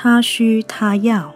他需他要。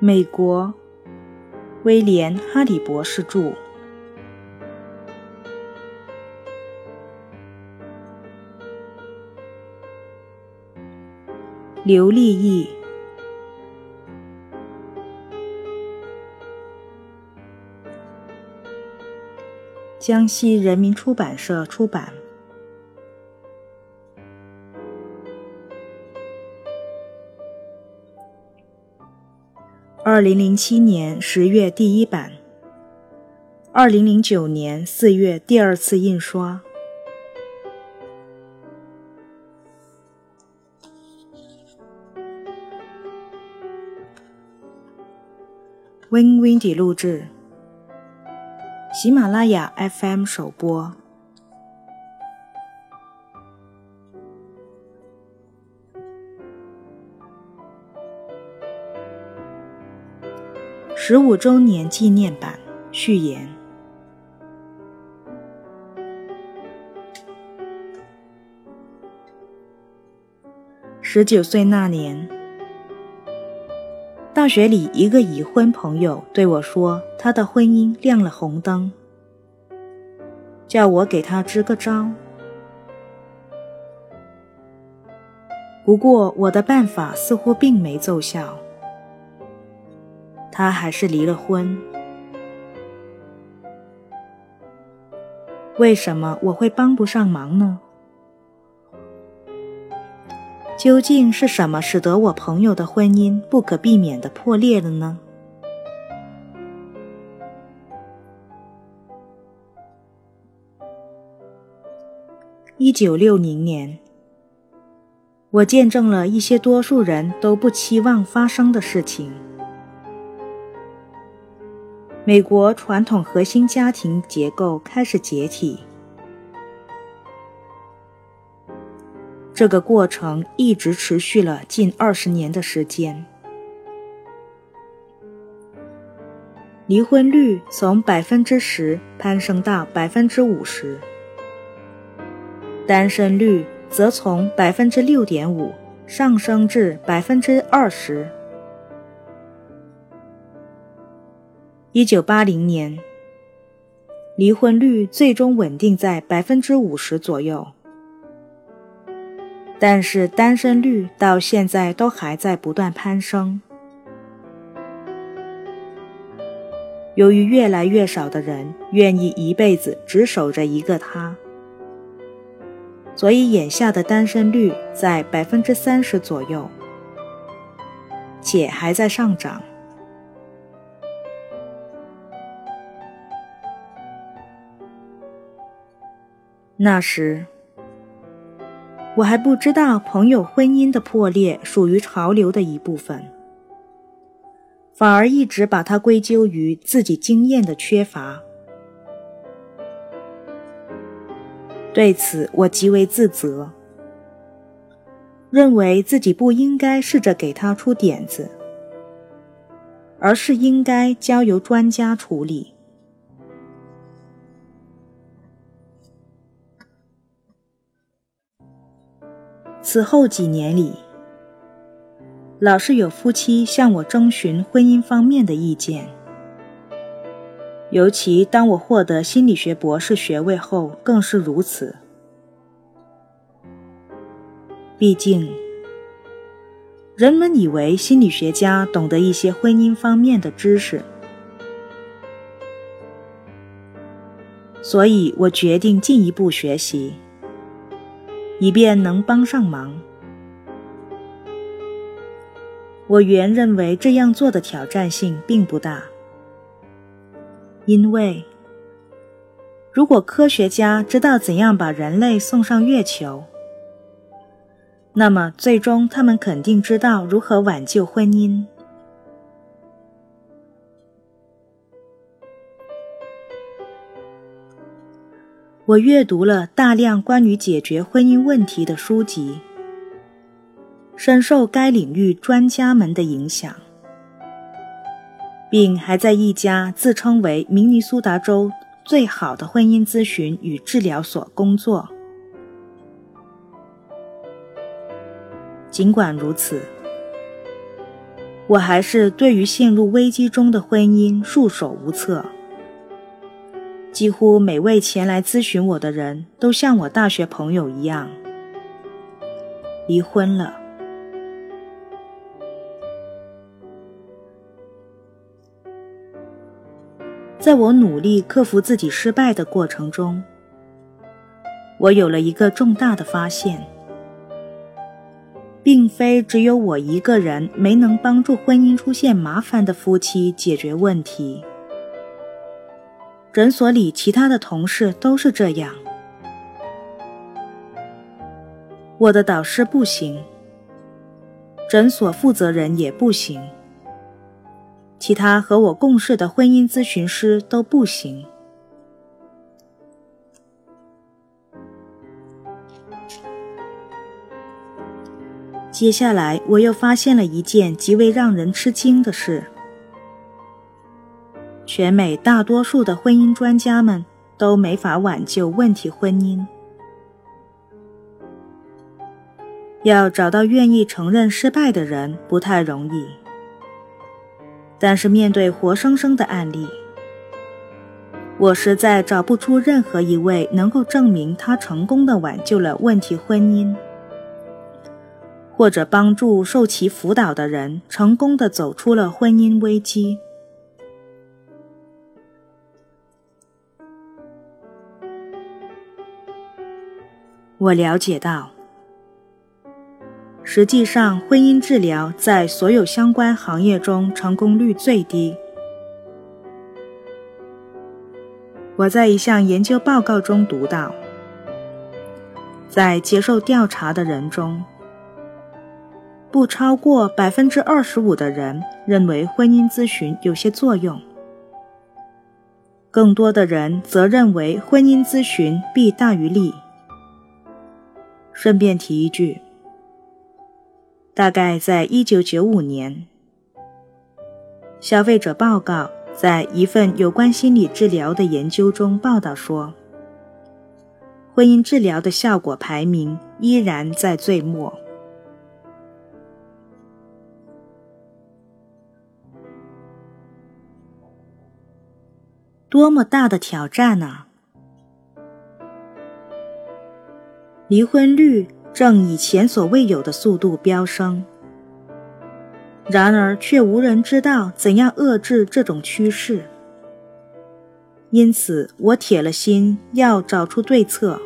美国威廉·哈里博士著，刘立义。江西人民出版社出版。二零零七年十月第一版，二零零九年四月第二次印刷。Win Windy 录制。喜马拉雅 FM 首播。十五周年纪念版序言。十九岁那年。大学里，一个已婚朋友对我说：“他的婚姻亮了红灯，叫我给他支个招。”不过，我的办法似乎并没奏效，他还是离了婚。为什么我会帮不上忙呢？究竟是什么使得我朋友的婚姻不可避免的破裂了呢？一九六零年，我见证了一些多数人都不期望发生的事情。美国传统核心家庭结构开始解体。这个过程一直持续了近二十年的时间，离婚率从百分之十攀升到百分之五十，单身率则从百分之六点五上升至百分之二十。一九八零年，离婚率最终稳定在百分之五十左右。但是单身率到现在都还在不断攀升。由于越来越少的人愿意一辈子只守着一个他，所以眼下的单身率在百分之三十左右，且还在上涨。那时。我还不知道朋友婚姻的破裂属于潮流的一部分，反而一直把它归咎于自己经验的缺乏。对此，我极为自责，认为自己不应该试着给他出点子，而是应该交由专家处理。此后几年里，老是有夫妻向我征询婚姻方面的意见，尤其当我获得心理学博士学位后，更是如此。毕竟，人们以为心理学家懂得一些婚姻方面的知识，所以我决定进一步学习。以便能帮上忙。我原认为这样做的挑战性并不大，因为如果科学家知道怎样把人类送上月球，那么最终他们肯定知道如何挽救婚姻。我阅读了大量关于解决婚姻问题的书籍深受该领域专家们的影响。并还在一家自称为明尼苏达州最好的婚姻咨询与治疗所工作。尽管如此我还是对于陷入危机中的婚姻束手无策。几乎每位前来咨询我的人都像我大学朋友一样，离婚了。在我努力克服自己失败的过程中，我有了一个重大的发现：并非只有我一个人没能帮助婚姻出现麻烦的夫妻解决问题。诊所里其他的同事都是这样。我的导师不行，诊所负责人也不行。其他和我共事的婚姻咨询师都不行。接下来，我又发现了一件极为让人吃惊的事：全美大多数的婚姻专家们都没法挽救问题婚姻。要找到愿意承认失败的人不太容易。但是面对活生生的案例，我实在找不出任何一位能够证明他成功的挽救了问题婚姻，或者帮助受其辅导的人成功的走出了婚姻危机。我了解到。实际上，婚姻治疗在所有相关行业中成功率最低。我在一项研究报告中读到，在接受调查的人中，不超过百分之二十五的人认为婚姻咨询有些作用，更多的人则认为婚姻咨询弊大于利。顺便提一句。大概在一九九五年，《消费者报告》在一份有关心理治疗的研究中报道说，婚姻治疗的效果排名依然在最末。多么大的挑战啊！离婚率。正以前所未有的速度飙升，然而却无人知道怎样遏制这种趋势。因此，我铁了心要找出对策。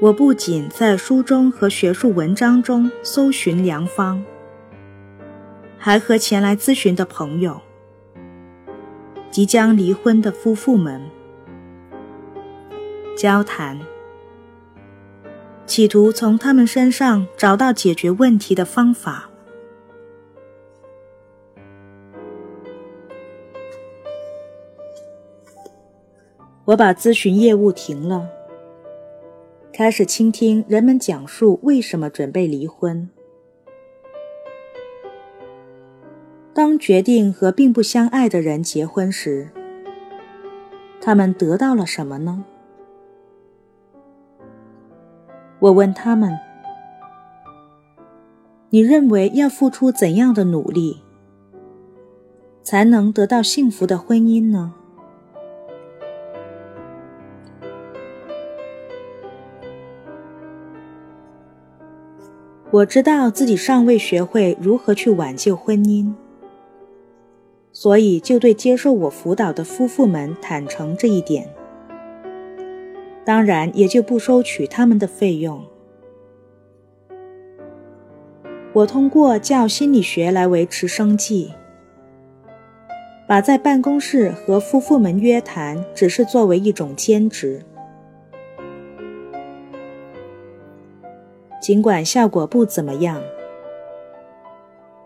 我不仅在书中和学术文章中搜寻良方，还和前来咨询的朋友、即将离婚的夫妇们交谈。企图从他们身上找到解决问题的方法。我把咨询业务停了，开始倾听人们讲述为什么准备离婚。当决定和并不相爱的人结婚时，他们得到了什么呢？我问他们：“你认为要付出怎样的努力，才能得到幸福的婚姻呢？”我知道自己尚未学会如何去挽救婚姻，所以就对接受我辅导的夫妇们坦诚这一点。当然，也就不收取他们的费用。我通过教心理学来维持生计，把在办公室和夫妇们约谈只是作为一种兼职。尽管效果不怎么样，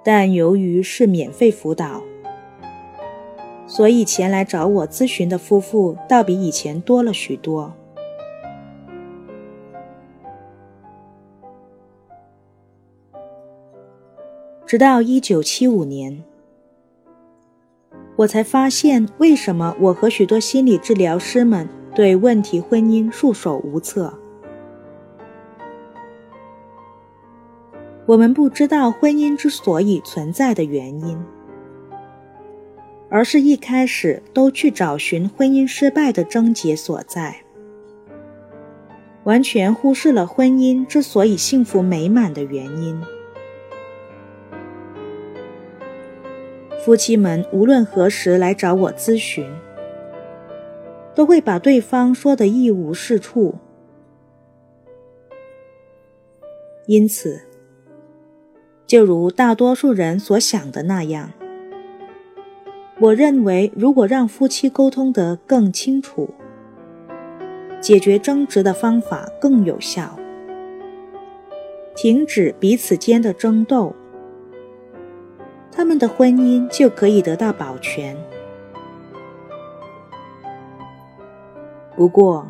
但由于是免费辅导，所以前来找我咨询的夫妇倒比以前多了许多。直到一九七五年，我才发现为什么我和许多心理治疗师们对问题婚姻束手无策。我们不知道婚姻之所以存在的原因，而是一开始都去找寻婚姻失败的症结所在，完全忽视了婚姻之所以幸福美满的原因。夫妻们无论何时来找我咨询，都会把对方说得一无是处，因此。就如大多数人所想的那样，我认为，如果让夫妻沟通得更清楚，解决争执的方法更有效，停止彼此间的争斗，他们的婚姻就可以得到保全。不过，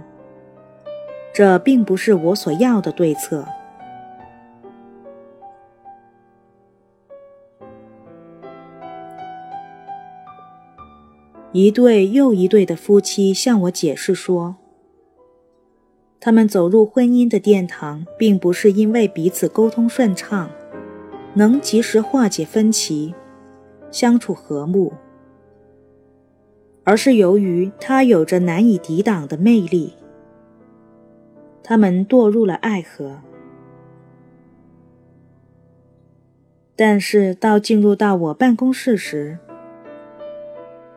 这并不是我所要的对策。一对又一对的夫妻向我解释说，他们走入婚姻的殿堂，并不是因为彼此沟通顺畅，能及时化解分歧，相处和睦，而是由于他有着难以抵挡的魅力。他们堕入了爱河，但是到进入到我办公室时，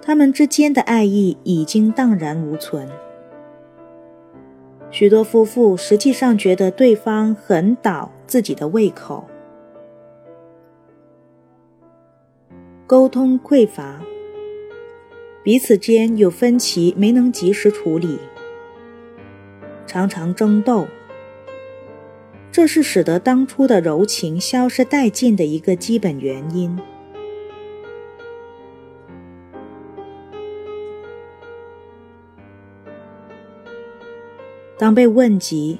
他们之间的爱意已经荡然无存。许多夫妇实际上觉得对方很倒自己的胃口，沟通匮乏，彼此间有分歧没能及时处理，常常争斗，这是使得当初的柔情消失殆尽的一个基本原因。当被问及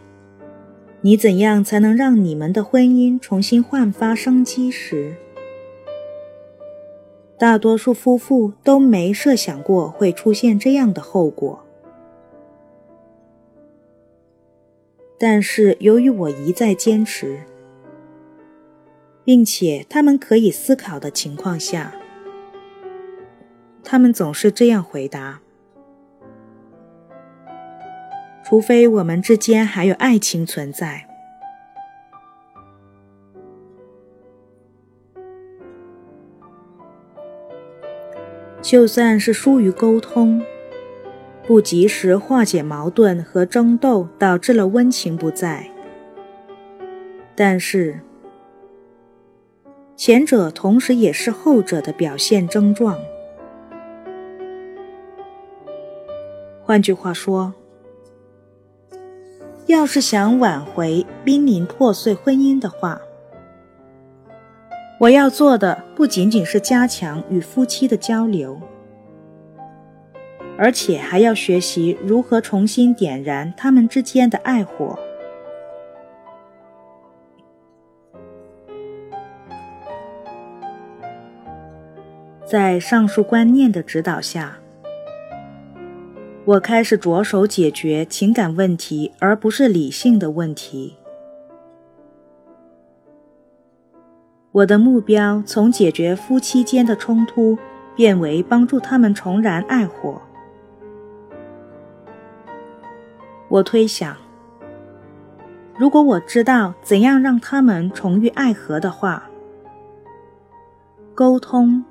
你怎样才能让你们的婚姻重新焕发生机时，大多数夫妇都没设想过会出现这样的后果。但是由于我一再坚持，并且他们可以思考的情况下，他们总是这样回答。除非我们之间还有爱情存在，就算是疏于沟通，不及时化解矛盾和争斗，导致了温情不在。但是，前者同时也是后者的表现症状。换句话说。要是想挽回濒临破碎婚姻的话，我要做的不仅仅是加强与夫妻的交流，而且还要学习如何重新点燃他们之间的爱火。在上述观念的指导下。我开始着手解决情感问题，而不是理性的问题。我的目标从解决夫妻间的冲突，变为帮助他们重燃爱火。我推想，如果我知道怎样让他们重遇爱河的话，沟通。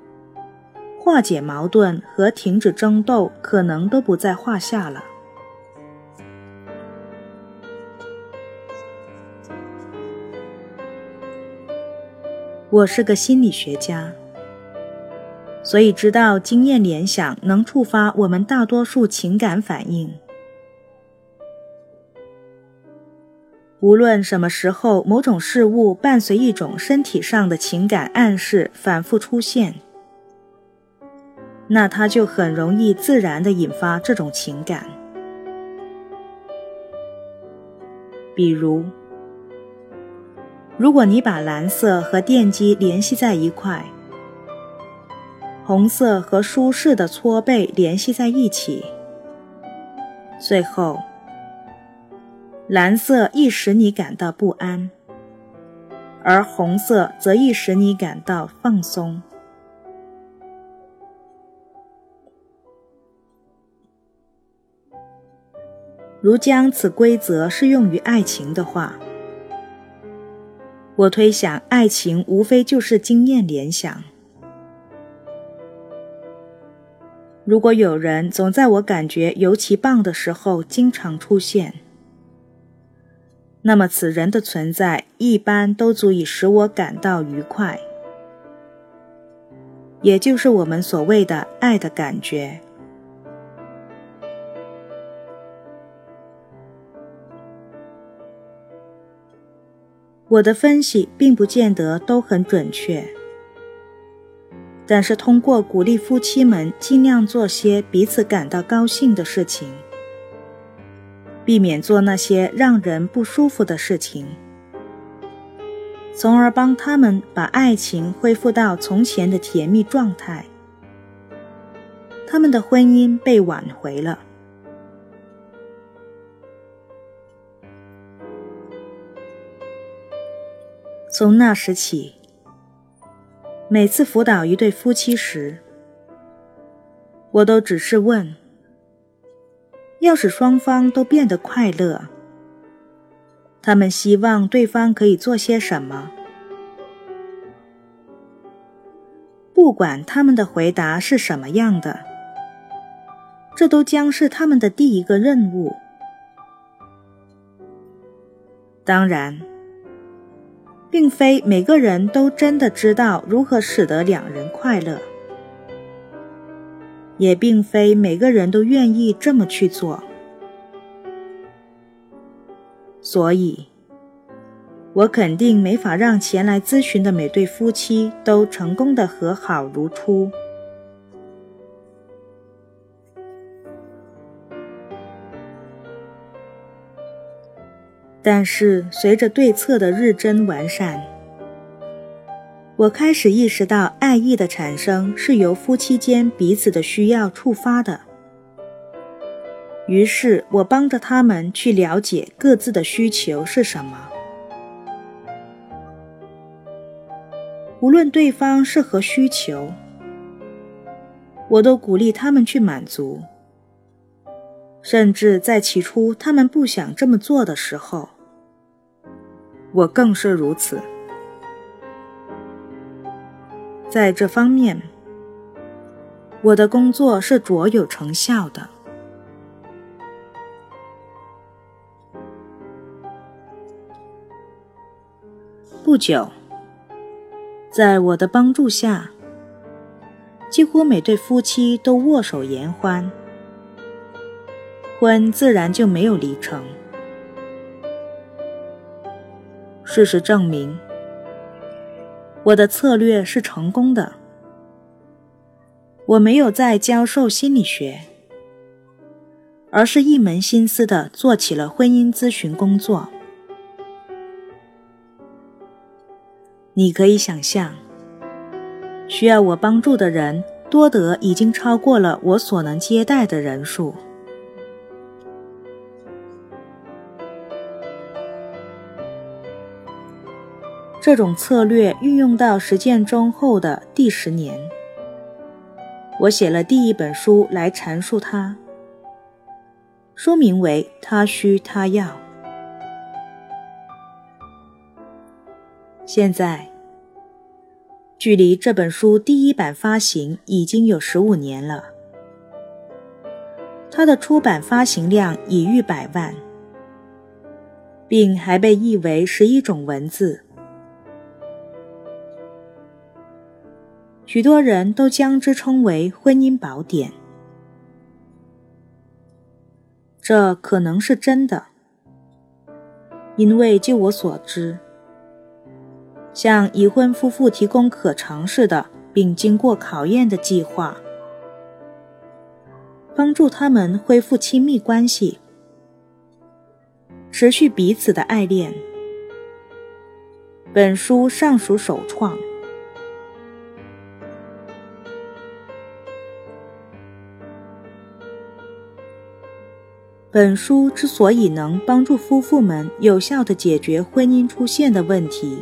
化解矛盾和停止争斗可能都不在话下了。我是个心理学家，所以知道经验联想能触发我们大多数情感反应。无论什么时候，某种事物伴随一种身体上的情感暗示反复出现。那它就很容易自然的引发这种情感。比如，如果你把蓝色和电机联系在一块，红色和舒适的搓背联系在一起，最后，蓝色易使你感到不安，而红色则易使你感到放松。如将此规则适用于爱情的话，我推想，爱情无非就是经验联想。如果有人总在我感觉尤其棒的时候经常出现，那么此人的存在一般都足以使我感到愉快，也就是我们所谓的爱的感觉。我的分析并不见得都很准确。但是，通过鼓励夫妻们尽量做些彼此感到高兴的事情，避免做那些让人不舒服的事情，从而帮他们把爱情恢复到从前的甜蜜状态，他们的婚姻被挽回了。从那时起。每次辅导一对夫妻时，我都只是问：要使双方都变得快乐，他们希望对方可以做些什么？不管他们的回答是什么样的，这都将是他们的第一个任务。当然。并非每个人都真的知道如何使得两人快乐，也并非每个人都愿意这么去做。所以，我肯定没法让前来咨询的每对夫妻都成功的和好如初。但是，随着对策的日臻完善，我开始意识到，爱意的产生是由夫妻间彼此的需要触发的。于是，我帮着他们去了解各自的需求是什么，无论对方是何需求，我都鼓励他们去满足。甚至在起初他们不想这么做的时候，我更是如此。在这方面，我的工作是卓有成效的。不久，在我的帮助下，几乎每对夫妻都握手言欢。婚自然就没有离成。事实证明，我的策略是成功的。我没有在教授心理学，而是一门心思的做起了婚姻咨询工作。你可以想象，需要我帮助的人多得已经超过了我所能接待的人数。这种策略运用到实践中后的第十年，我写了第一本书来阐述它，书名为《他需他要》。现在，距离这本书第一版发行已经有十五年了，它的出版发行量已逾百万，并还被译为十一种文字。许多人都将之称为婚姻宝典，这可能是真的，因为就我所知，向已婚夫妇提供可尝试的并经过考验的计划，帮助他们恢复亲密关系，持续彼此的爱恋。本书尚属首创。本书之所以能帮助夫妇们有效地解决婚姻出现的问题，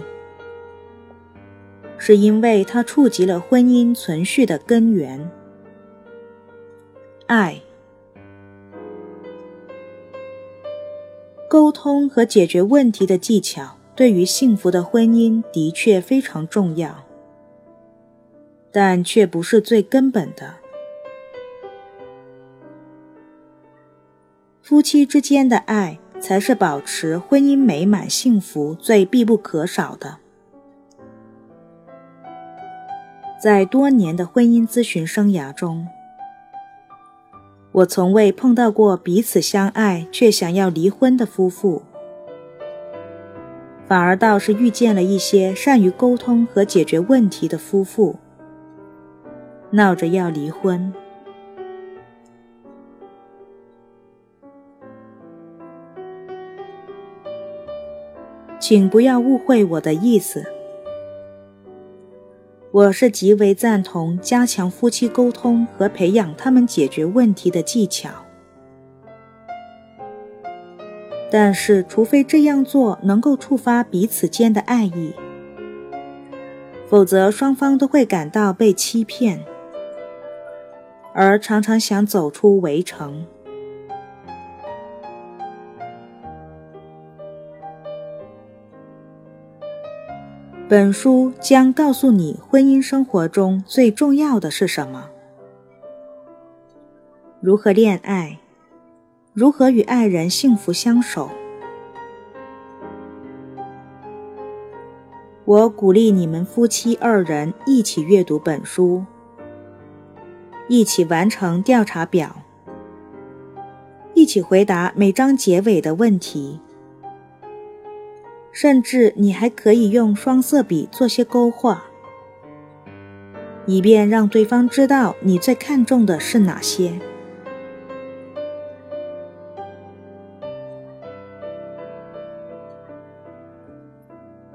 是因为它触及了婚姻存续的根源——爱。沟通和解决问题的技巧对于幸福的婚姻的确非常重要，但却不是最根本的。夫妻之间的爱才是保持婚姻美满幸福最必不可少的。在多年的婚姻咨询生涯中，我从未碰到过彼此相爱却想要离婚的夫妇，反而倒是遇见了一些善于沟通和解决问题的夫妇，闹着要离婚。请不要误会我的意思。我是极为赞同加强夫妻沟通和培养他们解决问题的技巧，但是，除非这样做能够触发彼此间的爱意，否则双方都会感到被欺骗，而常常想走出围城。本书将告诉你婚姻生活中最重要的是什么，如何恋爱，如何与爱人幸福相守。我鼓励你们夫妻二人一起阅读本书，一起完成调查表，一起回答每章结尾的问题。甚至你还可以用双色笔做些勾画，以便让对方知道你最看重的是哪些。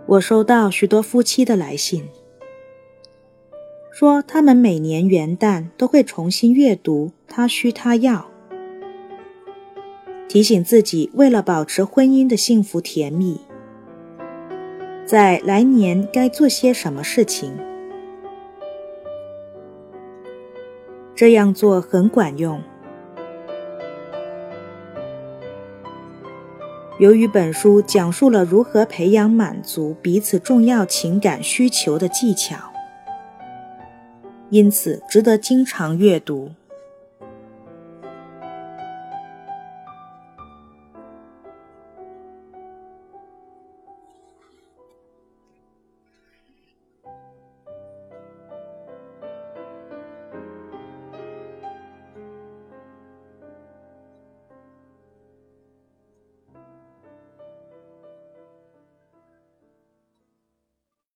我收到许多夫妻的来信，说他们每年元旦都会重新阅读《他需他要》，提醒自己为了保持婚姻的幸福甜蜜。在来年该做些什么事情？这样做很管用。由于本书讲述了如何培养满足彼此重要情感需求的技巧，因此值得经常阅读。